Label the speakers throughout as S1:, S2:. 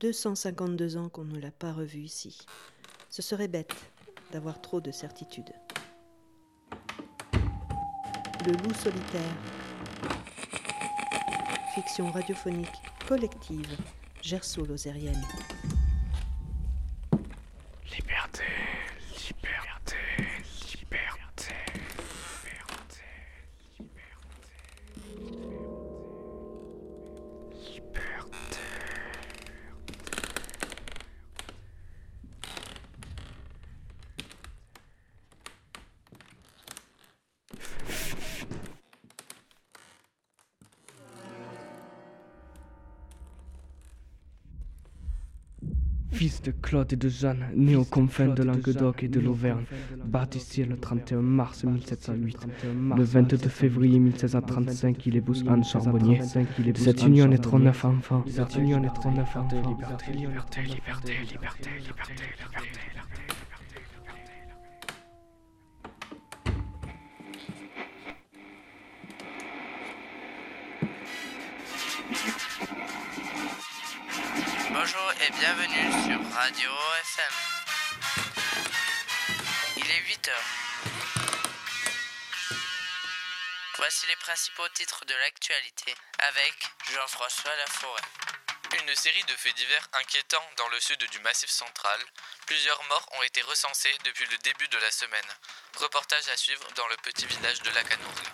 S1: 252 ans qu'on ne l'a pas revu ici. Ce serait bête d'avoir trop de certitudes. Le loup solitaire. Fiction radiophonique collective gerso-lozérienne.
S2: Fils de Claude et de Jeanne, né aux confins de Languedoc et de l'Auvergne, baptisé le 31 mars 1708. Le 22 février 1635, il épouse Anne Charbonnier. Cette union naîtront neuf enfants. De cette union naîtront neuf enfants.
S3: Liberté, liberté, liberté, liberté, liberté, liberté.
S4: Et bienvenue sur Radio FM. Il est 8 heures. Voici les principaux titres de l'actualité avec Jean-François Laforêt.
S5: Une série de faits divers inquiétants dans le sud du Massif central. Plusieurs morts ont été recensés depuis le début de la semaine. Reportage à suivre dans le petit village de Lacanourgue.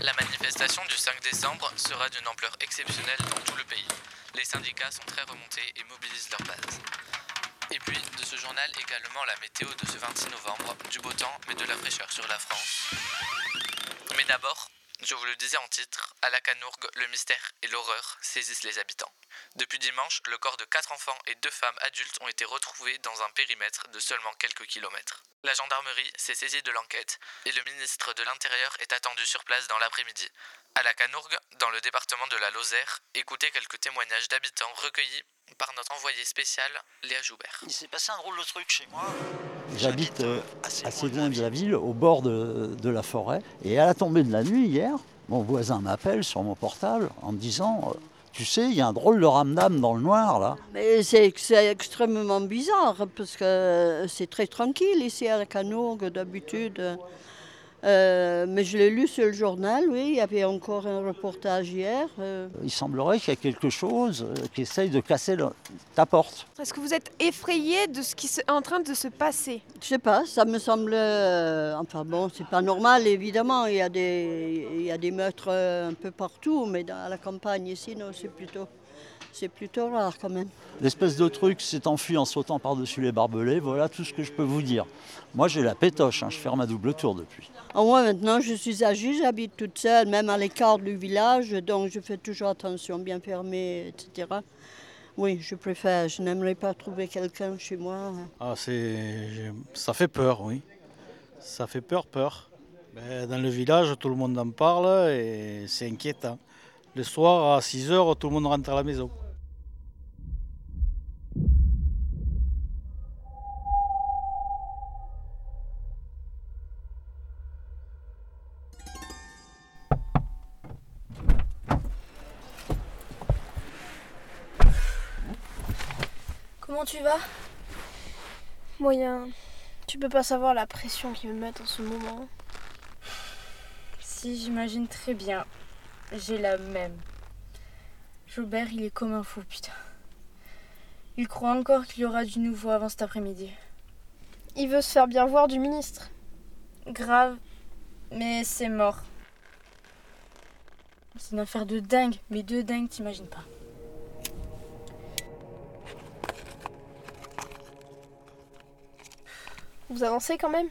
S5: La manifestation du 5 décembre sera d'une ampleur exceptionnelle dans tout le pays. Les syndicats sont très remontés et mobilisent leur base. Et puis, de ce journal également la météo de ce 26 novembre, du beau temps mais de la fraîcheur sur la France. Mais d'abord, je vous le disais en titre, à la Canourgue, le mystère et l'horreur saisissent les habitants. Depuis dimanche, le corps de quatre enfants et deux femmes adultes ont été retrouvés dans un périmètre de seulement quelques kilomètres. La gendarmerie s'est saisie de l'enquête et le ministre de l'Intérieur est attendu sur place dans l'après-midi. À la Canourgue, dans le département de la Lozère, écoutez quelques témoignages d'habitants recueillis par notre envoyé spécial Léa Joubert.
S6: Il s'est passé un drôle de truc chez moi.
S7: J'habite euh,
S6: assez
S7: assez
S6: loin
S7: de la ville, au bord de, de la forêt. Et à la tombée de la nuit, hier, mon voisin m'appelle sur mon portable en me disant euh, Tu sais, il y a un drôle de ramdam dans le noir, là.
S8: Mais c'est c'est extrêmement bizarre parce que c'est très tranquille ici à la Canourgue d'habitude. Euh, mais je l'ai lu sur le journal, oui, il y avait encore un reportage hier. euh.
S7: Il semblerait qu'il y a quelque chose euh, qui essaye de casser le- ta porte.
S9: Est-ce que vous êtes effrayé de ce qui est en train de se passer?
S8: Je sais pas, ça me semble. euh, enfin bon, c'est pas normal évidemment, il y a des, il y a des meurtres un peu partout, mais dans, à la campagne ici, non, c'est plutôt, c'est plutôt rare quand même.
S7: L'espèce de truc s'est enfui en sautant par-dessus les barbelés. Voilà tout ce que je peux vous dire. Moi, j'ai la pétoche, hein, je fais ma double tour depuis.
S8: En moi maintenant, je suis âgée, j'habite toute seule, même à l'écart du village, donc je fais toujours attention, bien fermé, etc. Oui, je préfère, je n'aimerais pas trouver quelqu'un chez moi.
S10: Ah, c'est... Ça fait peur, oui. Ça fait peur, peur. Ben, dans le village, tout le monde en parle et c'est inquiétant. Le soir, à 6 heures, tout le monde rentre à la maison.
S11: Comment tu vas? Moyen. Tu peux pas savoir la pression qu'ils me mettent en ce moment.
S12: Si, j'imagine très bien. J'ai la même. Joubert, il est comme un fou, putain. Il croit encore qu'il y aura du nouveau avant cet après-midi.
S11: Il veut se faire bien voir du ministre.
S12: Grave, mais c'est mort. C'est une affaire de dingue, mais de dingue, t'imagines pas.
S11: Vous avancez quand même?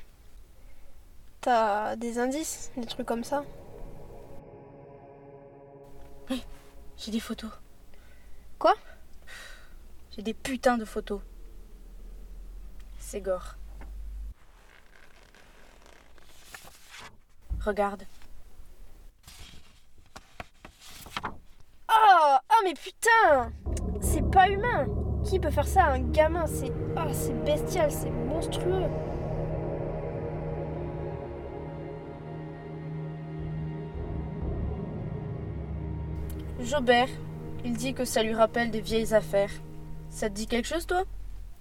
S11: T'as des indices, des trucs comme ça?
S12: J'ai des photos.
S11: Quoi?
S12: J'ai des putains de photos. C'est gore. Regarde.
S11: Oh Oh mais putain C'est pas humain Qui peut faire ça? À un gamin C'est. Oh, c'est bestial, c'est monstrueux
S12: Jobert, il dit que ça lui rappelle des vieilles affaires. Ça te dit quelque chose, toi?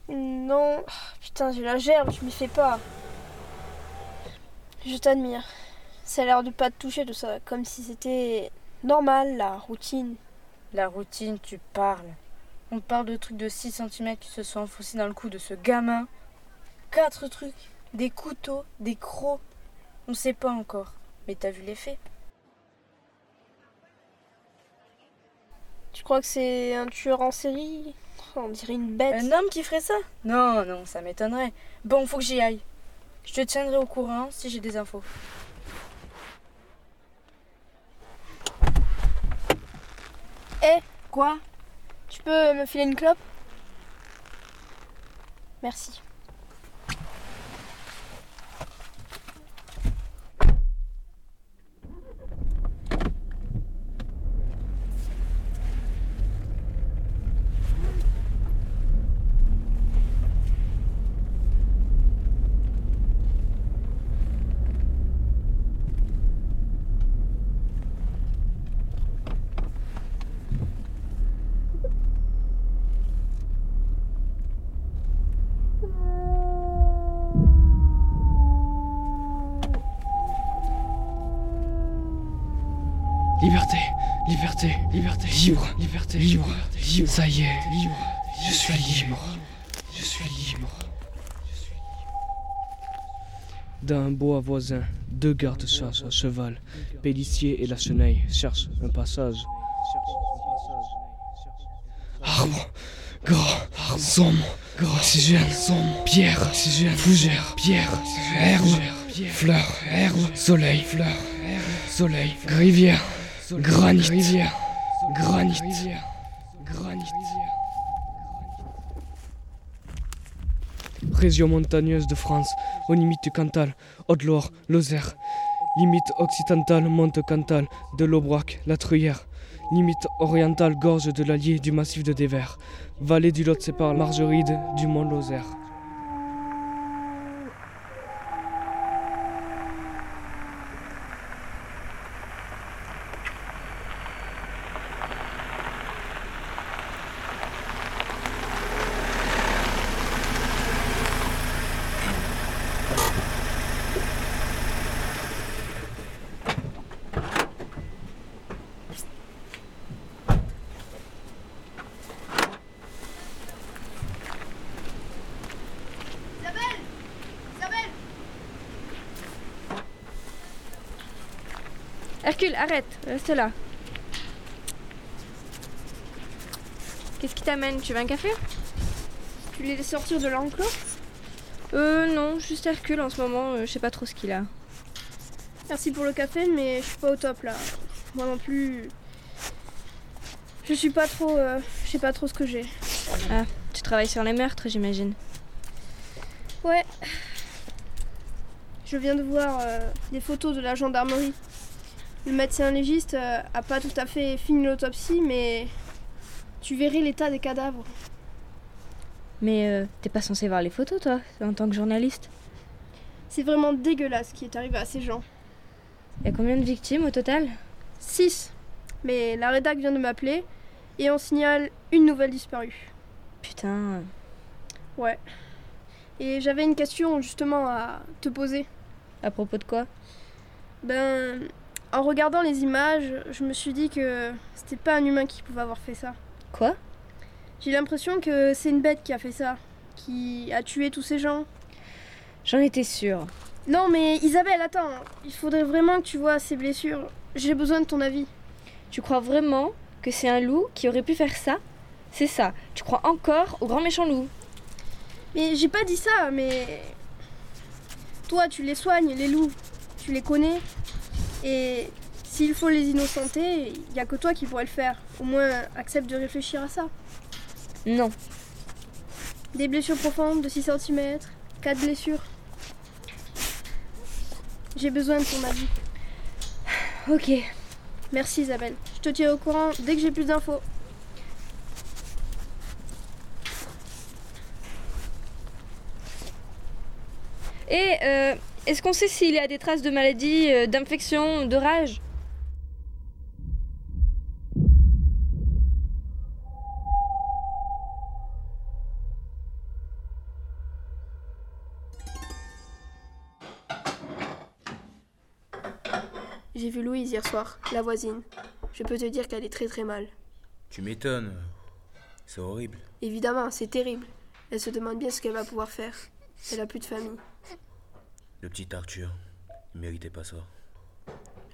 S11: Non. Ah, Putain, j'ai la gerbe, tu m'y fais pas. Je t'admire. Ça a l'air de pas te toucher tout ça, comme si c'était normal, la routine.
S12: La routine, tu parles. On parle de trucs de 6 cm qui se sont enfoncés dans le cou de ce gamin. Quatre trucs. Des couteaux, des crocs. On sait pas encore. Mais t'as vu les faits
S11: Tu crois que c'est un tueur en série? On dirait une bête.
S12: Un homme qui ferait ça? Non, non, ça m'étonnerait. Bon, faut que j'y aille. Je te tiendrai au courant si j'ai des infos.
S11: Eh, quoi? Tu peux me filer une clope? Merci.
S2: Liberté, liberté, liberté, libre, liberté, libre, libre. Ça y est, libre. Je suis libre. Je suis libre. D'un bois voisin, deux gardes chassent à cheval. Pélicier et la cheneille cherchent un passage. Arbre, gras, sombre, gras, oxygène, sombre, pierre, oxygène, fougère, pierre, herbe, fleur, herbe, soleil, fleur, soleil, rivière, granit, rivière, granit, granit. Région montagneuse de France, aux limites du Cantal, Haute-Loire, Lozère. Limite occidentale, Monte Cantal, de l'Aubrac, la Truyère. Limite orientale, gorge de l'Allier, du massif de Dévers. Vallée du Lot sépare Margeride du Mont Lozère.
S11: Isabelle Isabelle
S9: Hercule, arrête, reste là. Qu'est-ce qui t'amène Tu veux un café?
S11: Tu les sortir de l'enclos
S9: Euh, non, juste Hercule en ce moment, euh, je sais pas trop ce qu'il a.
S11: Merci pour le café, mais je suis pas au top là. Moi non plus. Je suis pas trop. euh, je sais pas trop ce que j'ai.
S9: Ah, tu travailles sur les meurtres, j'imagine.
S11: Ouais. Je viens de voir euh, des photos de la gendarmerie. Le médecin légiste euh, a pas tout à fait fini l'autopsie, mais tu verrais l'état des cadavres.
S9: Mais euh, t'es pas censé voir les photos, toi, en tant que journaliste?
S11: C'est vraiment dégueulasse ce qui est arrivé à ces gens.
S9: Y a combien de victimes au total?
S11: 6. Mais la rédac vient de m'appeler et on signale une nouvelle disparue.
S9: Putain.
S11: Ouais. Et j'avais une question justement à te poser.
S9: À propos de quoi?
S11: Ben, en regardant les images, je me suis dit que c'était pas un humain qui pouvait avoir fait ça.
S9: Quoi?
S11: J'ai l'impression que c'est une bête qui a fait ça, qui a tué tous ces gens.
S9: J'en étais sûre.
S11: Non mais Isabelle, attends, il faudrait vraiment que tu vois ces blessures. J'ai besoin de ton avis.
S9: Tu crois vraiment que c'est un loup qui aurait pu faire ça? C'est ça. Tu crois encore au grand méchant loup?
S11: Mais j'ai pas dit ça, mais toi tu les soignes, les loups, tu les connais. Et s'il faut les innocenter, il y a que toi qui pourrais le faire. Au moins accepte de réfléchir à ça.
S9: Non.
S11: Des blessures profondes de 6 cm, 4 blessures. J'ai besoin de ton avis.
S9: Ok.
S11: Merci Isabelle. Je te tiens au courant dès que j'ai plus d'infos.
S9: Et euh, est-ce qu'on sait s'il y a des traces de maladie, euh, d'infection, de rage?
S11: J'ai vu Louise hier soir, la voisine. Je peux te dire qu'elle est très très mal.
S6: Tu m'étonnes. C'est horrible.
S11: Évidemment, c'est terrible. Elle se demande bien ce qu'elle va pouvoir faire. Elle a plus de famille.
S6: Le petit Arthur, il méritait pas ça.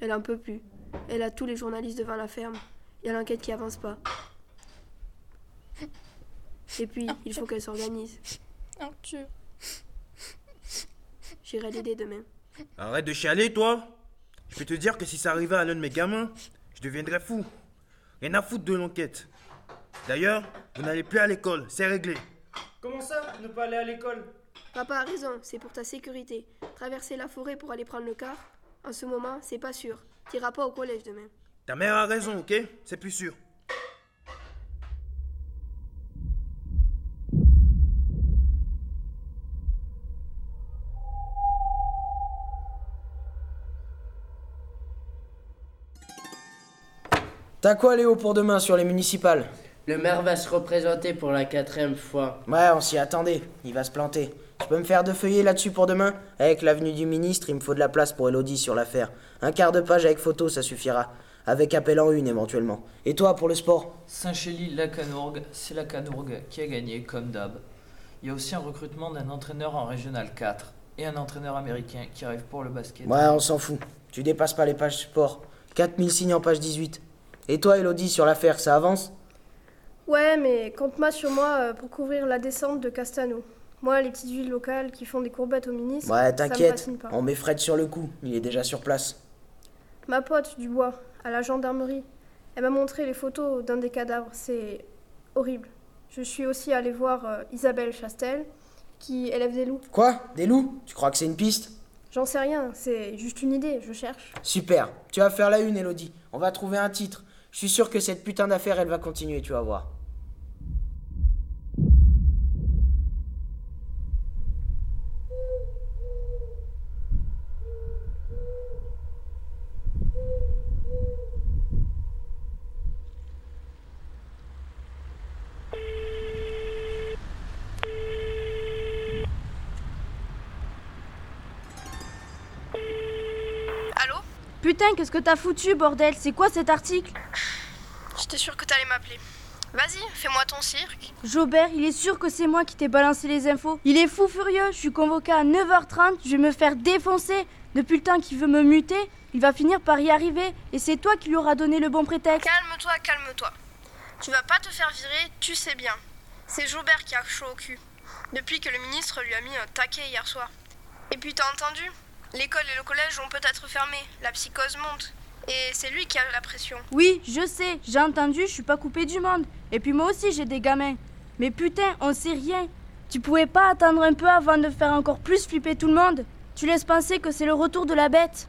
S11: Elle en peut plus. Elle a tous les journalistes devant la ferme. Il y a l'enquête qui avance pas. Et puis, il faut qu'elle s'organise.
S9: Arthur.
S11: J'irai l'aider demain.
S6: Arrête de chialer, toi Je peux te dire que si ça arrivait à l'un de mes gamins, je deviendrais fou. Rien à foutre de l'enquête. D'ailleurs, vous n'allez plus à l'école, c'est réglé.
S13: Comment ça, ne pas aller à l'école?
S11: Papa a raison, c'est pour ta sécurité. Traverser la forêt pour aller prendre le car, en ce moment, c'est pas sûr. T'iras pas au collège demain.
S6: Ta mère a raison, ok? C'est plus sûr.
S13: T'as quoi Léo pour demain sur les municipales?
S14: Le maire va se représenter pour la quatrième fois.
S13: Ouais, on s'y attendait, il va se planter. Tu peux me faire deux feuillets là-dessus pour demain? Avec l'avenue du ministre, il me faut de la place pour Elodie sur l'affaire. Un quart de page avec photo, ça suffira. Avec appel en une éventuellement. Et toi pour le sport?
S15: Saint-Chély, la Canourgue, c'est la Canourgue qui a gagné comme d'hab. Il y a aussi un recrutement d'un entraîneur en régional 4 et un entraîneur américain qui arrive pour le basket.
S13: Ouais, on s'en fout. Tu dépasses pas les pages sport. 4000 signes en page 18. Et toi Elodie sur l'affaire, ça avance?
S11: Ouais, mais compte-moi sur moi euh, pour couvrir la descente de Castano. Moi, les petites villes locales qui font des courbettes au ministre,
S13: Ouais, t'inquiète. On met Fred sur le coup, il est déjà sur place.
S11: Ma pote Dubois, à la gendarmerie, elle m'a montré les photos d'un des cadavres. C'est horrible. Je suis aussi allée voir euh, Isabelle Chastel, qui élève des loups.
S13: Quoi? Des loups? Tu crois que c'est une piste?
S11: J'en sais rien, c'est juste une idée, je cherche.
S13: Super. Tu vas faire la une, Elodie. On va trouver un titre. Je suis sûr que cette putain d'affaire, elle va continuer, tu vas voir.
S11: Allô
S16: Putain, qu'est-ce que t'as foutu, bordel? C'est quoi cet article?
S11: J'étais sûre que t'allais m'appeler. Vas-y, fais-moi ton cirque.
S16: Jobert, il est sûr que c'est moi qui t'ai balancé les infos. Il est fou furieux, je suis convoqué à 9h30, je vais me faire défoncer. Depuis le temps qu'il veut me muter, il va finir par y arriver. Et c'est toi qui lui auras donné le bon prétexte.
S11: Calme-toi, calme-toi. Tu vas pas te faire virer, tu sais bien. C'est Jobert qui a chaud au cul. Depuis que le ministre lui a mis un taquet hier soir. Et puis t'as entendu? L'école et le collège vont peut-être fermer. La psychose monte. Et c'est lui qui a la pression.
S16: Oui, je sais, j'ai entendu, je suis pas coupé du monde. Et puis moi aussi j'ai des gamins. Mais putain, on sait rien. Tu pouvais pas attendre un peu avant de faire encore plus flipper tout le monde Tu laisses penser que c'est le retour de la bête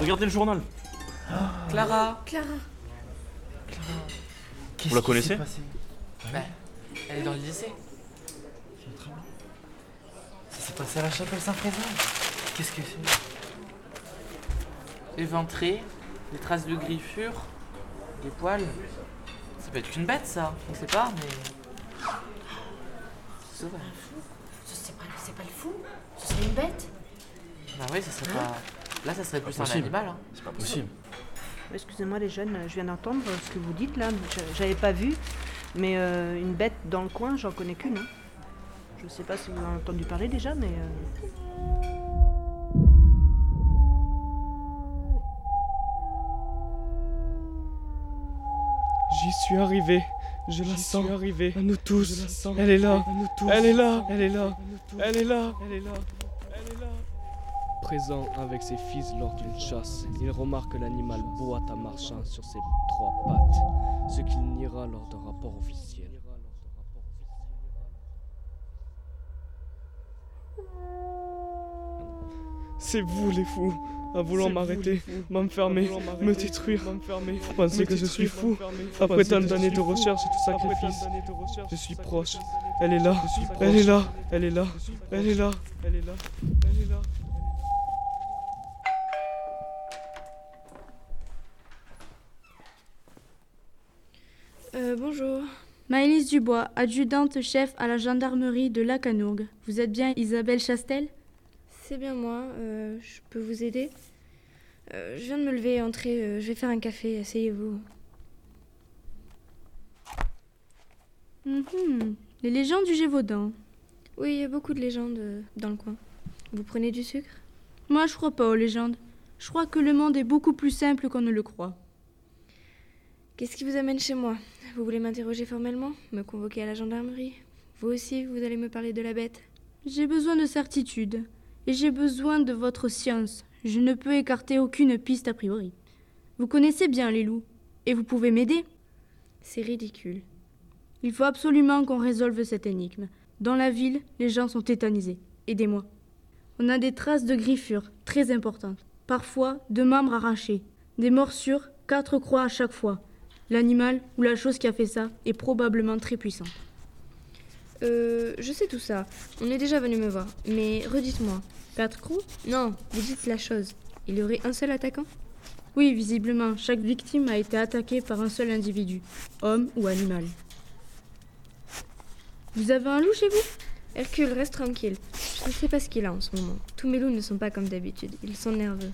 S17: Regardez le journal.
S18: Clara
S11: Clara.
S17: Vous la connaissez
S18: Bah, elle est dans le lycée. Ça s'est passé à la chapelle Saint-Frézin. Qu'est-ce que c'est? Éventré, des traces de griffures, des poils. Ça peut être qu'une bête, ça. On sait pas, mais.
S19: C'est pas, c'est pas le fou Ce serait une bête
S18: Bah oui, ça serait pas. Là, ça serait plus un
S17: possible.
S18: animal. Hein.
S17: C'est pas possible.
S20: Excusez-moi les jeunes, je viens d'entendre ce que vous dites là. Je- J'avais pas vu, mais euh, une bête dans le coin, j'en connais qu'une. hein. Je sais pas si vous en avez entendu parler déjà, mais. euh,
S21: J'y suis arrivé. Je la sens arriver. À nous tous. Elle est là. Elle est là. Elle est là. Elle est là. Elle est là. Présent avec ses fils lors d'une chasse, il remarque que l'animal boite en marchant sur ses trois pattes, ce qu'il niera lors d'un rapport officiel. C'est vous les fous, à vouloir m'arrêter, m'enfermer, me détruire. Vous pensez que je suis fou Après tant d'années de recherche et de sacrifices, je suis proche. Elle est là, elle est là, elle est là, elle est là, elle est là,
S9: Euh, bonjour.
S16: Maëlys Dubois, adjudante chef à la gendarmerie de Lacanourgue. Vous êtes bien Isabelle Chastel?
S9: C'est bien moi, euh, je peux vous aider? Euh, Je viens de me lever, entrez, je vais faire un café, asseyez-vous.
S16: Mhm. Les légendes du Gévaudan.
S9: Oui, il y a beaucoup de légendes dans le coin. Vous prenez du sucre?
S16: Moi, je crois pas aux légendes. Je crois que le monde est beaucoup plus simple qu'on ne le croit.
S9: Qu'est-ce qui vous amène chez moi Vous voulez m'interroger formellement Me convoquer à la gendarmerie Vous aussi, vous allez me parler de la bête
S16: J'ai besoin de certitude. Et j'ai besoin de votre science. Je ne peux écarter aucune piste a priori. Vous connaissez bien les loups. Et vous pouvez m'aider
S9: C'est ridicule.
S16: Il faut absolument qu'on résolve cette énigme. Dans la ville, les gens sont tétanisés. Aidez-moi. On a des traces de griffures très importantes. Parfois, deux membres arrachés. Des morsures, quatre croix à chaque fois. L'animal ou la chose qui a fait ça est probablement très puissant.
S9: Euh, je sais tout ça. On est déjà venu me voir. Mais redites-moi.
S16: Crocs
S9: Non, vous dites la chose. Il y aurait un seul attaquant?
S16: Oui, visiblement, chaque victime a été attaquée par un seul individu, homme ou animal. Vous avez un loup chez vous?
S9: Hercule, reste tranquille. Je ne sais pas ce qu'il a en ce moment. Tous mes loups ne sont pas comme d'habitude. Ils sont nerveux.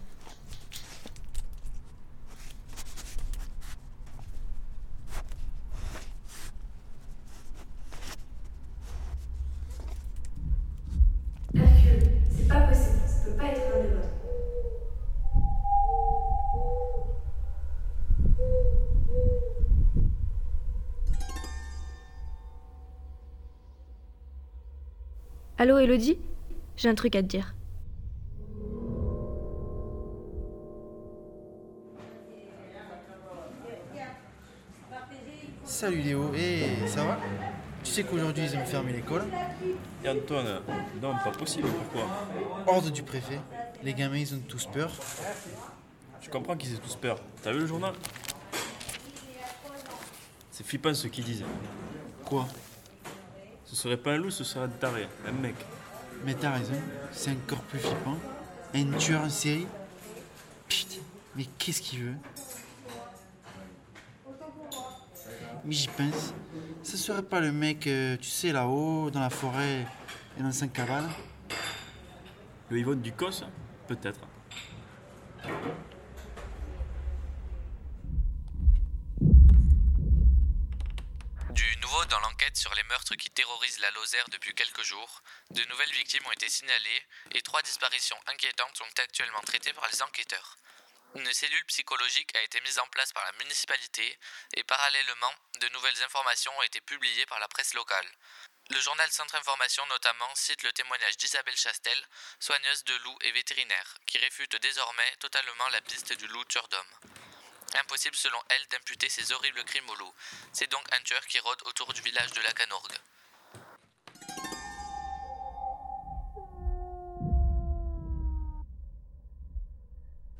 S9: Allô, Elodie? J'ai un truc à te dire.
S22: Salut Léo, et ça va? Tu sais qu'aujourd'hui ils ont fermé l'école
S17: Et Antoine, non, pas possible, pourquoi?
S22: Ordre du préfet. Les gamins ils ont tous peur.
S17: Je comprends qu'ils aient tous peur. T'as vu le journal? C'est flippant ce qu'ils disent.
S22: Quoi?
S17: Ce serait pas un loup, ce serait un taré, un mec.
S22: Mais t'as raison, c'est encore plus flippant. Un tueur en série Putain, mais qu'est-ce qu'il veut? Mais j'y pense. Ce serait pas le mec, euh, tu sais, là-haut, dans la forêt et dans sa cabane
S17: Le Yvonne du Cos Peut-être.
S5: Du sur les meurtres qui terrorisent la Lozère depuis quelques jours, de nouvelles victimes ont été signalées et trois disparitions inquiétantes sont actuellement traitées par les enquêteurs. Une cellule psychologique a été mise en place par la municipalité et parallèlement, de nouvelles informations ont été publiées par la presse locale. Le journal Centre Information notamment cite le témoignage d'Isabelle Chastel, soigneuse de loups et vétérinaire, qui réfute désormais totalement la piste du loup tueur d'homme. Impossible selon elle d'imputer ces horribles crimes au loup. C'est donc un tueur qui rôde autour du village de la Canourgue.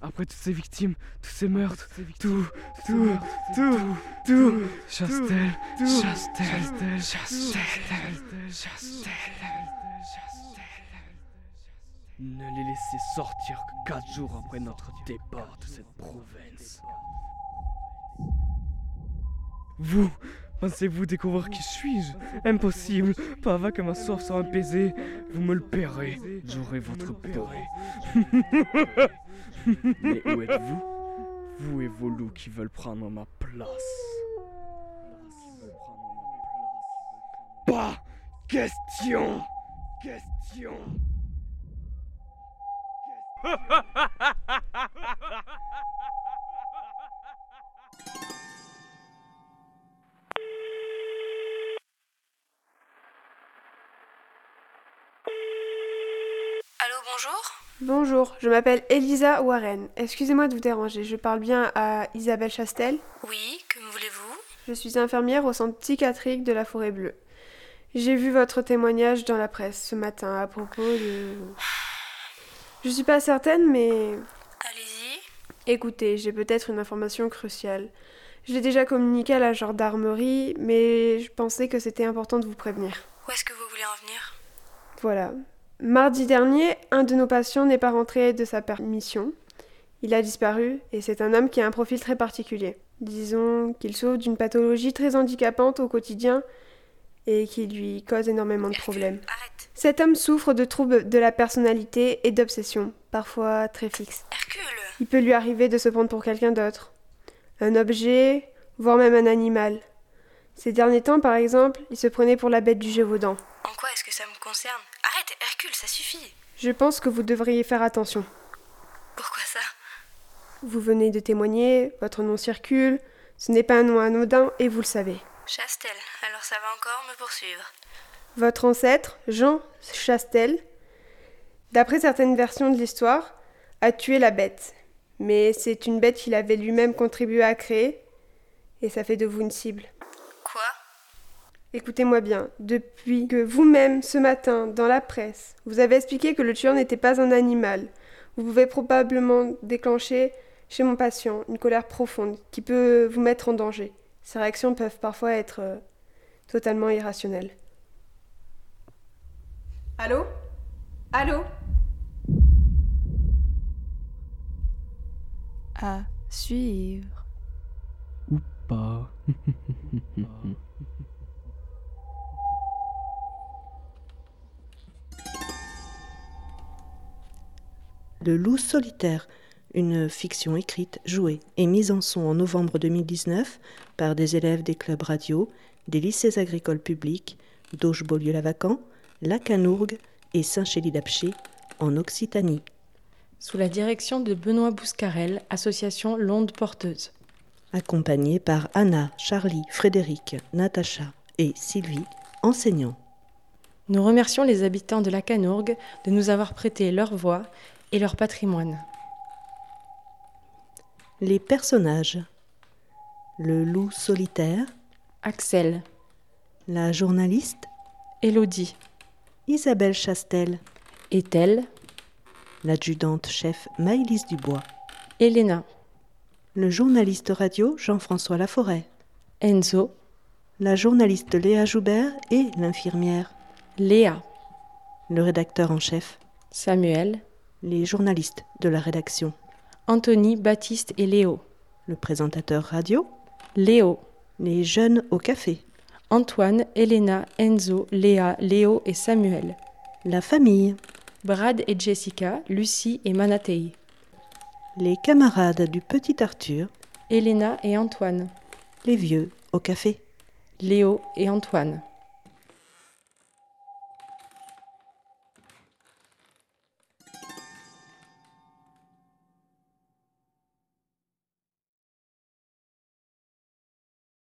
S2: Après toutes ces victimes, tous ces meurtres, tout, tout, tout, tout, Chastel, Chastel, Chastel, Chastel, Chastel, Ne les laissez sortir quatre jours après notre départ de cette province. Vous, pensez-vous découvrir qui suis-je? Impossible, pas avant que ma soif soit apaisée. Vous me le paierez, j'aurai votre peau. Mais où êtes-vous? Vous et vos loups qui veulent prendre ma place. Pas question Question
S23: bonjour
S24: Bonjour, je m'appelle Elisa Warren. Excusez-moi de vous déranger, je parle bien à Isabelle Chastel.
S23: Oui, que me voulez-vous?
S24: Je suis infirmière au centre psychiatrique de la Forêt Bleue. J'ai vu votre témoignage dans la presse ce matin à propos de... Je suis pas certaine, mais...
S23: Allez-y.
S24: Écoutez, j'ai peut-être une information cruciale. Je l'ai déjà communiqué à la gendarmerie, mais je pensais que c'était important de vous prévenir.
S23: Où est-ce que vous voulez en venir?
S24: Voilà. Mardi dernier, un de nos patients n'est pas rentré de sa permission. Il a disparu et c'est un homme qui a un profil très particulier. Disons qu'il souffre d'une pathologie très handicapante au quotidien et qui lui cause énormément de problèmes. Cet homme souffre de troubles de la personnalité et d'obsessions, parfois très fixes. Il peut lui arriver de se prendre pour quelqu'un d'autre, un objet, voire même un animal. Ces derniers temps, par exemple, il se prenait pour la bête du Gévaudan.
S23: En quoi est-ce que ça me concerne? Arrête, Hercule, ça suffit.
S24: Je pense que vous devriez faire attention.
S23: Pourquoi ça?
S24: Vous venez de témoigner, votre nom circule, ce n'est pas un nom anodin et vous le savez.
S23: Chastel, alors ça va encore me poursuivre.
S24: Votre ancêtre, Jean Chastel, d'après certaines versions de l'histoire, a tué la bête. Mais c'est une bête qu'il avait lui-même contribué à créer, et ça fait de vous une cible.
S23: Quoi?
S24: Écoutez-moi bien, depuis que vous-même, ce matin, dans la presse, vous avez expliqué que le tueur n'était pas un animal, vous pouvez probablement déclencher chez mon patient une colère profonde qui peut vous mettre en danger. Ces réactions peuvent parfois être euh, totalement irrationnelles. Allô? Allô?
S25: À suivre.
S2: Ou pas.
S1: Le loup solitaire, une fiction écrite, jouée et mise en son en novembre 2019 par des élèves des clubs radio, des lycées agricoles publics d'Auge-Beaulieu-Lavacan, Lacanourgue et Saint-Chély-d'Apcher en Occitanie.
S25: Sous la direction de Benoît Bouscarel, association L'Onde Porteuse.
S1: Accompagné par Anna, Charlie, Frédéric, Natacha et Sylvie, enseignants.
S25: Nous remercions les habitants de la Canourgue de nous avoir prêté leur voix et leur patrimoine.
S1: Les personnages. Le loup solitaire.
S25: Axel.
S1: La journaliste.
S25: Élodie.
S1: Isabelle Chastel.
S25: Ethel.
S1: L'adjudante chef Maëlys Dubois.
S25: Elena.
S1: Le journaliste radio Jean-François Laforêt.
S25: Enzo.
S1: La journaliste Léa Joubert et l'infirmière.
S25: Léa.
S1: Le rédacteur en chef.
S25: Samuel.
S1: Les journalistes de la rédaction.
S25: Anthony, Baptiste et Léo.
S1: Le présentateur radio.
S25: Léo.
S1: Les jeunes au café.
S25: Antoine, Elena, Enzo, Léa, Léo et Samuel.
S1: La famille.
S25: Brad et Jessica, Lucie et Manatei.
S1: Les camarades du petit Arthur.
S25: Elena et Antoine.
S1: Les vieux au café.
S25: Léo et Antoine.